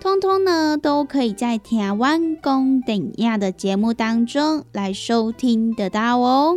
通通呢，都可以在台湾公等亚的节目当中来收听得到哦。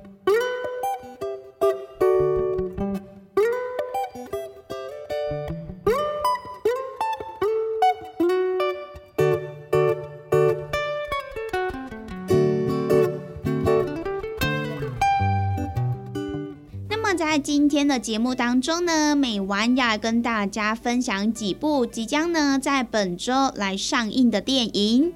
今天的节目当中呢，美晚要跟大家分享几部即将呢在本周来上映的电影。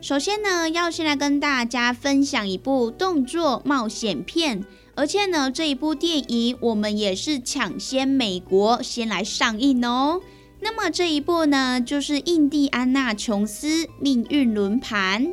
首先呢，要先来跟大家分享一部动作冒险片，而且呢这一部电影我们也是抢先美国先来上映哦。那么这一部呢，就是《印第安纳琼斯命运轮盘》。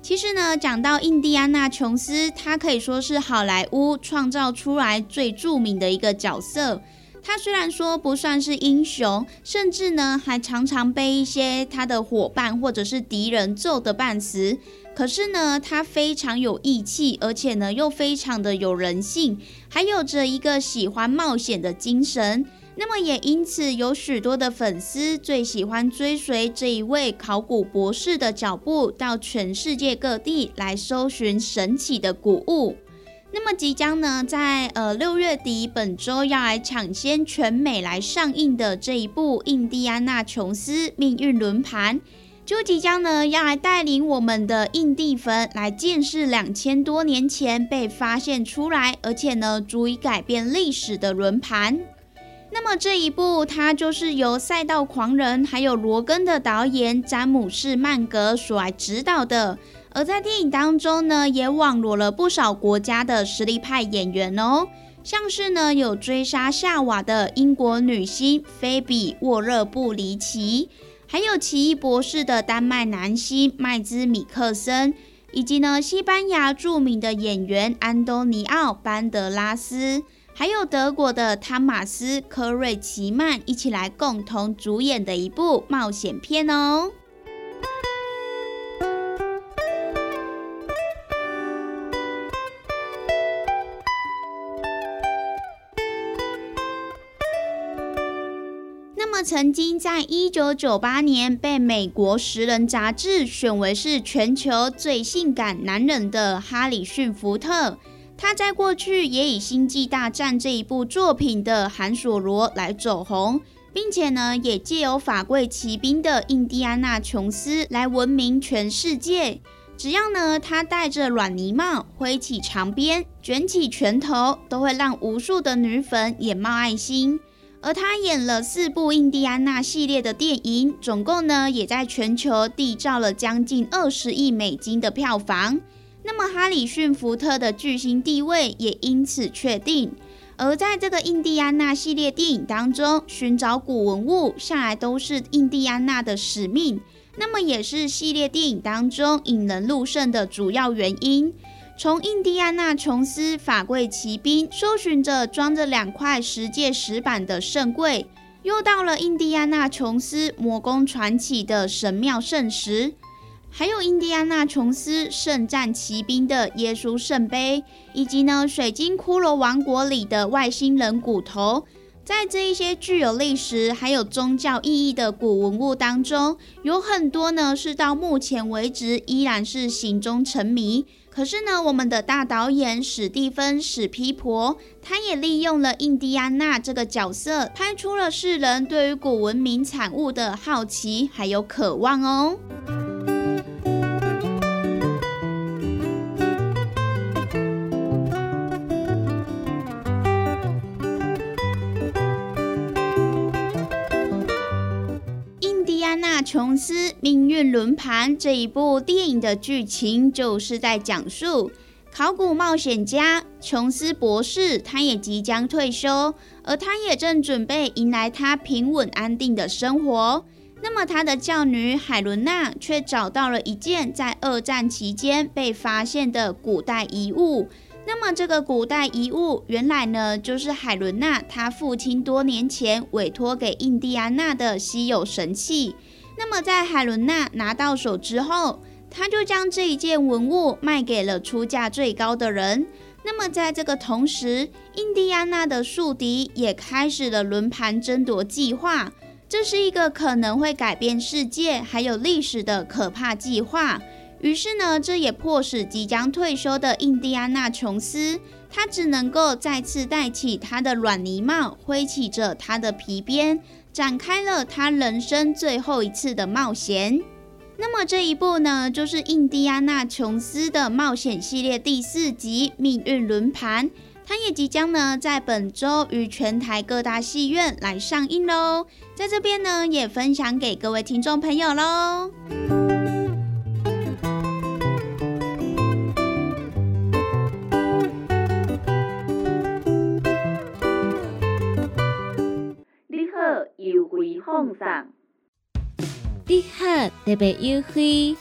其实呢，讲到印第安纳琼斯，他可以说是好莱坞创造出来最著名的一个角色。他虽然说不算是英雄，甚至呢还常常被一些他的伙伴或者是敌人揍得半死，可是呢，他非常有义气，而且呢又非常的有人性，还有着一个喜欢冒险的精神。那么也因此有许多的粉丝最喜欢追随这一位考古博士的脚步，到全世界各地来搜寻神奇的古物。那么即将呢，在呃六月底本周要来抢先全美来上映的这一部《印第安纳琼斯命运轮盘》，就即将呢要来带领我们的印地粉来见识两千多年前被发现出来，而且呢足以改变历史的轮盘。那么这一部，它就是由《赛道狂人》还有《罗根》的导演詹姆士曼格所来指导的。而在电影当中呢，也网罗了不少国家的实力派演员哦，像是呢有追杀夏娃的英国女星菲比沃热布里奇，还有奇异博士的丹麦男星麦兹米克森，以及呢西班牙著名的演员安东尼奥班德拉斯。还有德国的汤马斯·科瑞奇曼一起来共同主演的一部冒险片哦。那么，曾经在一九九八年被美国《食人》杂志选为是全球最性感男人的哈里逊·福特。他在过去也以《星际大战》这一部作品的韩索罗来走红，并且呢，也借由法贵骑兵的印第安纳琼斯来闻名全世界。只要呢，他戴着软呢帽，挥起长鞭，卷起拳头，都会让无数的女粉眼冒爱心。而他演了四部印第安纳系列的电影，总共呢，也在全球缔造了将近二十亿美金的票房。那么，哈里逊·福特的巨星地位也因此确定。而在这个印第安纳系列电影当中，寻找古文物向来都是印第安纳的使命，那么也是系列电影当中引人入胜的主要原因。从印第安纳琼斯法柜骑兵搜寻着装着两块石界石板的圣柜，又到了印第安纳琼斯魔宫传奇的神庙圣石，还有印第安纳琼斯圣战骑兵的耶稣圣杯，以及呢水晶骷髅王国里的外星人骨头。在这一些具有历史还有宗教意义的古文物当中，有很多呢是到目前为止依然是行踪沉迷。可是呢，我们的大导演史蒂芬史皮婆，他也利用了印第安纳这个角色，拍出了世人对于古文明产物的好奇还有渴望哦。琼斯命运轮盘这一部电影的剧情，就是在讲述考古冒险家琼斯博士，他也即将退休，而他也正准备迎来他平稳安定的生活。那么他的教女海伦娜却找到了一件在二战期间被发现的古代遗物。那么这个古代遗物，原来呢就是海伦娜她父亲多年前委托给印第安纳的稀有神器。那么，在海伦娜拿到手之后，他就将这一件文物卖给了出价最高的人。那么，在这个同时，印第安纳的宿敌也开始了轮盘争夺计划。这是一个可能会改变世界还有历史的可怕计划。于是呢，这也迫使即将退休的印第安纳琼斯，他只能够再次戴起他的软呢帽，挥起着他的皮鞭。展开了他人生最后一次的冒险。那么这一部呢，就是印第安纳琼斯的冒险系列第四集《命运轮盘》，它也即将呢在本周于全台各大戏院来上映喽。在这边呢，也分享给各位听众朋友喽。优惠放送，你好特别优惠，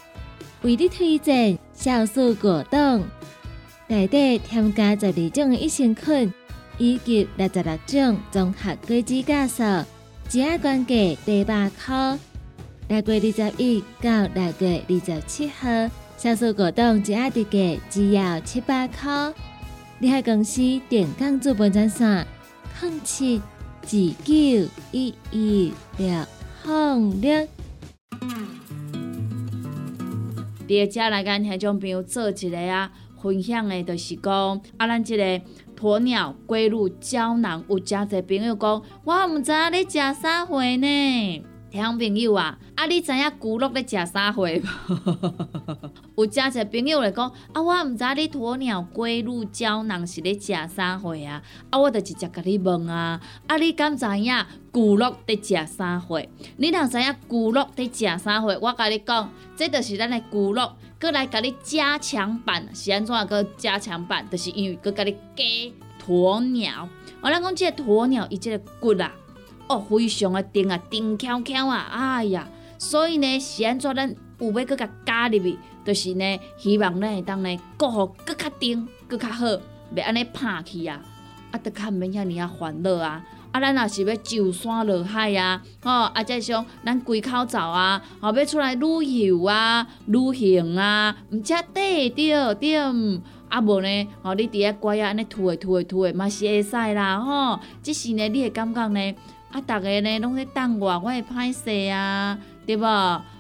为你推荐酵素果冻，内底添加十二种益生菌，以及六十六种综合果脂酵素，只要关价八百块。六月二十一到六月二十七号，酵素果冻只要特价只要七百块。你害公司电工资本专线：零七。九一一六零六。第二只来跟听众朋友做一个啊，分享的，就是讲啊，咱即个鸵鸟龟乳胶囊，有诚侪朋友讲，我毋知影你食啥货呢？听朋友啊，啊，你知影骨碌咧食啥货无？有诚侪朋友来讲，啊，我毋知你鸵鸟龟乳胶囊是咧食啥货啊？啊，我就直接甲你问啊，啊，你敢知影骨碌伫食啥货？你若知影骨碌伫食啥货，我甲你讲，这就是咱的骨碌，过来甲你加强版，是安怎个加强版？就是因为搁甲你加鸵鸟。我咱讲即个鸵鸟，伊即个骨啊。哦，非常的甜啊，甜翘翘啊，哎呀，所以呢，是安怎咱有要搁甲加入去，就是呢，希望咱会当呢，过好搁较甜，搁较好，袂安尼拍去啊，啊，得较毋免遐尔啊烦恼啊，啊，咱若是要上山落海啊，吼，啊，再像咱归口走啊，吼，要出来旅游啊、旅行啊，毋则对着对，啊无呢，吼，你伫遐乖啊，安尼吐诶吐诶吐诶，嘛是会使啦，吼，即是呢，你会感觉呢？啊，逐个呢拢咧等我，我会歹势啊，对无？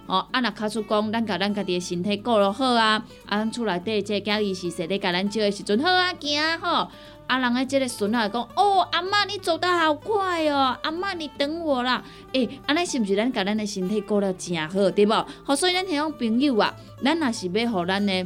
哦，啊，若卡出讲，咱甲咱家己的身体顾落好啊，啊，咱厝内底即个囝儿是说咧甲咱照的时阵好啊，行吼。啊，人诶即个孙仔讲，哦，阿嬷你走得好快哦，阿嬷你等我啦。诶，安尼是毋是咱甲咱的身体顾了诚好，对无？好，所以咱迄种朋友啊，咱若是要互咱的。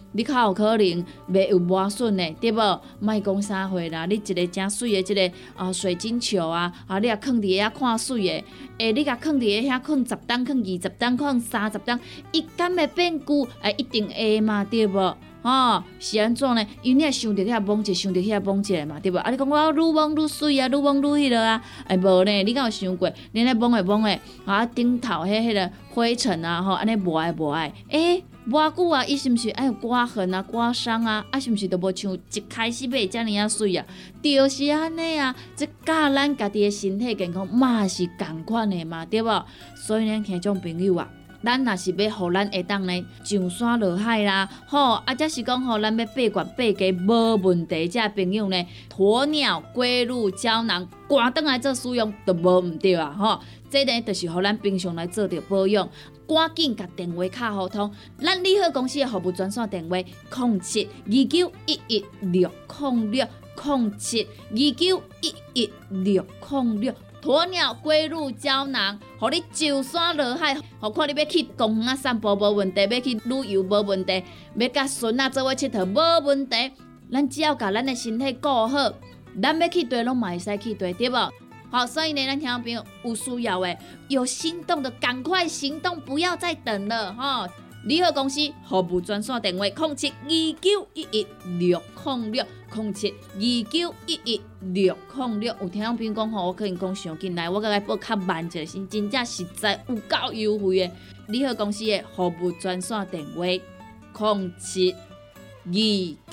你较有可能袂有磨损的，对无？莫讲啥货啦，你一个诚水的，一个啊水晶球啊，啊你啊放伫遐看水的，诶，你甲放伫遐放十担，放二十担，放三十担，伊敢会变旧？诶，一定会嘛，对无？吼，是安怎呢？因为你也想着遐摸者，想着遐摸者嘛，对无？啊，你讲我愈摸愈水啊，愈摸愈迄落啊，哎无呢？你敢有想过？你咧摸诶摸诶，啊顶头迄迄个灰尘啊，吼，安尼无爱无爱，诶。偌久啊，伊是毋是爱有刮痕啊、刮伤啊？啊，是毋是都无像一开始买遮尔啊水啊？就是安尼啊，即教咱家己诶身体健康嘛是共款诶嘛，对无？所以呢，听种朋友啊，咱若是要互咱下当呢上山落海啦，吼，啊，则是讲吼，咱要八罐八家无问题，遮朋友呢，鸵鸟龟乳胶囊，赶倒来做使用都无毋对啊，吼，这呢，就是互咱平常来做着保养。赶紧甲电话卡互通，咱利好公司的服务专线电话：零七二九一一六零六零七二九一一六零六。鸵鸟龟鹿胶囊，互你上山落海，何况你要去公园散步无问题，要去旅游无问题，要甲孙仔做伙佚佗无问题。咱只要甲咱的身体顾好，咱要去对拢嘛会使去对，对无？好，所以呢，咱听众朋友有需要诶，有心动的赶快行动，不要再等了哈！联合公司服务专线电话：零七二九一一六零六零七二九一一六零六。有听众朋友讲吼，我可能讲上进来，我甲伊报较慢者，是真正实在有够优惠诶！联合公司的服务专线电话：零七二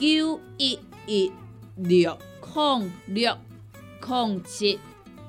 九一一六零六零七。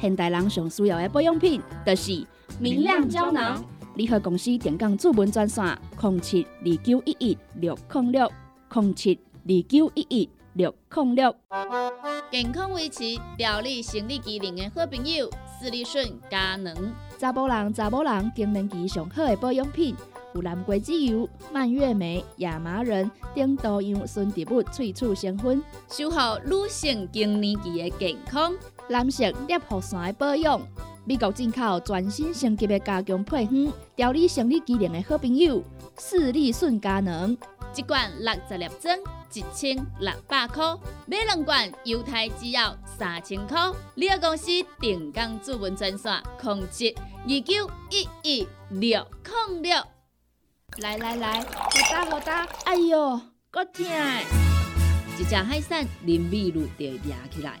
现代人上需要的保养品，就是明亮胶囊。联合公司电讲主文专线：零七二九一一六零六零七二九一一六零六。健康维持、调理生理机能的好朋友——斯利顺佳能。查甫人、查某人更年期上好的保养品，有蓝桂枝油、蔓越莓、亚麻仁等多样纯植物萃取成分，守护女性更年期的健康。蓝色裂护伞的保养，美国进口全新升级的加强配方，调理生理机能的好朋友——视力顺佳能，一罐六十粒装，一千六百块；买两罐，犹太只要三千块。你个公司定岗主文专线：控制二九一一六零六。来来来，好哒好哒！哎呦，够痛！一只海扇林密路就压起来。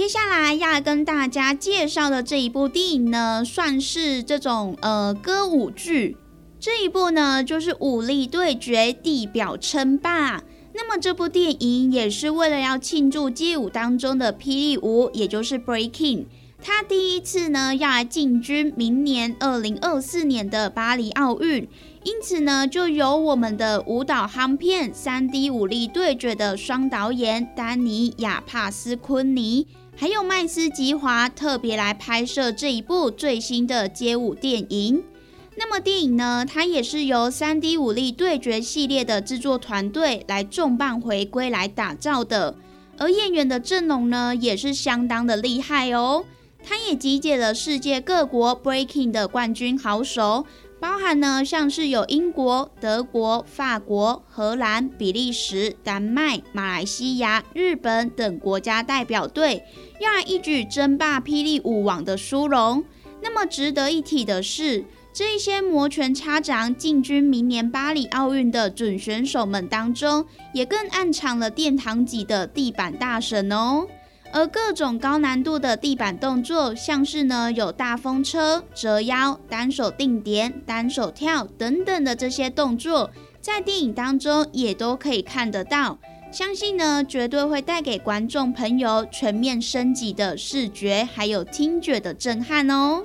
接下来要跟大家介绍的这一部电影呢，算是这种呃歌舞剧。这一部呢，就是《武力对决：地表称霸》。那么这部电影也是为了要庆祝街舞当中的霹雳舞，也就是 Breaking，它第一次呢要来进军明年二零二四年的巴黎奥运。因此呢，就由我们的舞蹈夯片三 D 武力对决的双导演丹尼亚帕斯昆尼。还有麦斯吉华特别来拍摄这一部最新的街舞电影。那么电影呢，它也是由三 D 武力对决系列的制作团队来重磅回归来打造的。而演员的阵容呢，也是相当的厉害哦。它也集结了世界各国 Breaking 的冠军好手。包含呢，像是有英国、德国、法国、荷兰、比利时、丹麦、马来西亚、日本等国家代表队，要来一举争霸霹雳舞王的殊荣。那么值得一提的是，这一些摩拳擦掌进军明年巴黎奥运的准选手们当中，也更暗藏了殿堂级的地板大神哦。而各种高难度的地板动作，像是呢有大风车、折腰、单手定点、单手跳等等的这些动作，在电影当中也都可以看得到。相信呢，绝对会带给观众朋友全面升级的视觉还有听觉的震撼哦。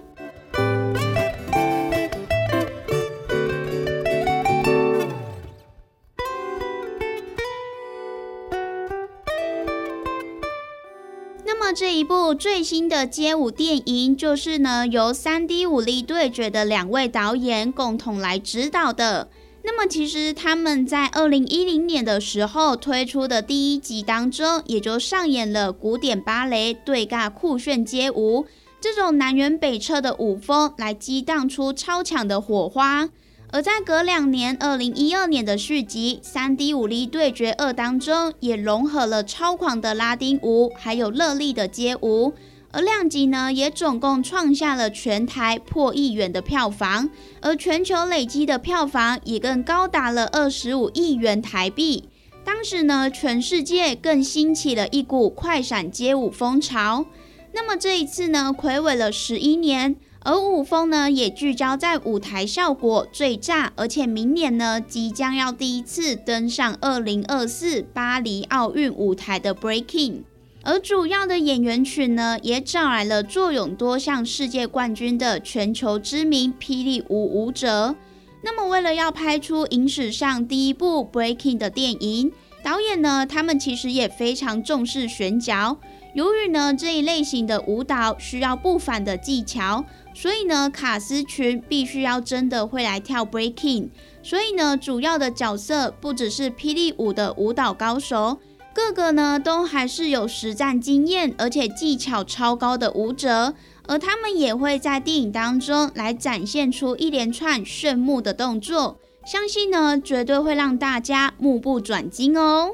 那么这一部最新的街舞电影，就是呢由三 D 武力对决的两位导演共同来指导的。那么其实他们在二零一零年的时候推出的第一集当中，也就上演了古典芭蕾对尬酷炫街舞这种南辕北辙的舞风，来激荡出超强的火花。而在隔两年，二零一二年的续集《三 D 武力对决二》当中，也融合了超狂的拉丁舞，还有热力的街舞。而量级呢，也总共创下了全台破亿元的票房，而全球累积的票房也更高达了二十五亿元台币。当时呢，全世界更兴起了一股快闪街舞风潮。那么这一次呢，暌违了十一年。而舞风呢，也聚焦在舞台效果最炸，而且明年呢，即将要第一次登上二零二四巴黎奥运舞台的 Breaking。而主要的演员群呢，也找来了坐拥多项世界冠军的全球知名霹雳舞舞者。那么，为了要拍出影史上第一部 Breaking 的电影，导演呢，他们其实也非常重视选角。由于呢，这一类型的舞蹈需要不凡的技巧。所以呢，卡斯群必须要真的会来跳 breaking。所以呢，主要的角色不只是霹雳舞的舞蹈高手，个个呢都还是有实战经验，而且技巧超高的舞者。而他们也会在电影当中来展现出一连串炫目的动作，相信呢绝对会让大家目不转睛哦。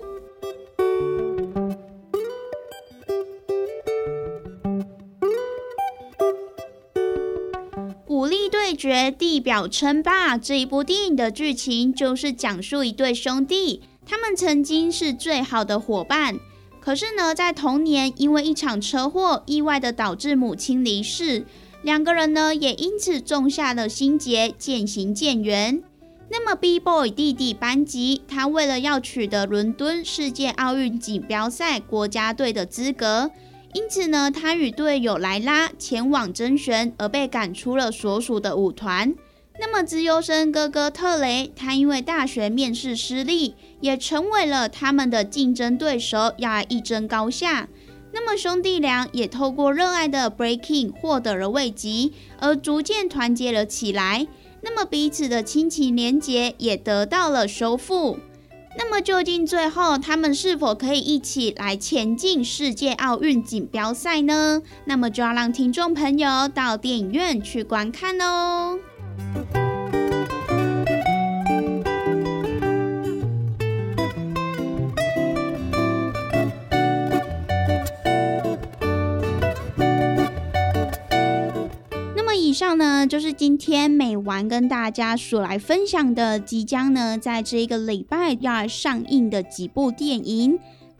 武力对决，地表称霸。这一部电影的剧情就是讲述一对兄弟，他们曾经是最好的伙伴。可是呢，在同年因为一场车祸，意外的导致母亲离世，两个人呢也因此种下了心结，渐行渐远。那么，B Boy 弟弟班吉，他为了要取得伦敦世界奥运锦标赛国家队的资格。因此呢，他与队友莱拉前往甄选，而被赶出了所属的舞团。那么，资优生哥哥特雷，他因为大学面试失利，也成为了他们的竞争对手，要一争高下。那么，兄弟俩也透过热爱的 breaking 获得了慰藉，而逐渐团结了起来。那么，彼此的亲情连结也得到了修复。那么，究竟最后他们是否可以一起来前进世界奥运锦标赛呢？那么，就要让听众朋友到电影院去观看喽。那么以上呢，就是今天美完跟大家所来分享的，即将呢在这一个礼拜要上映的几部电影。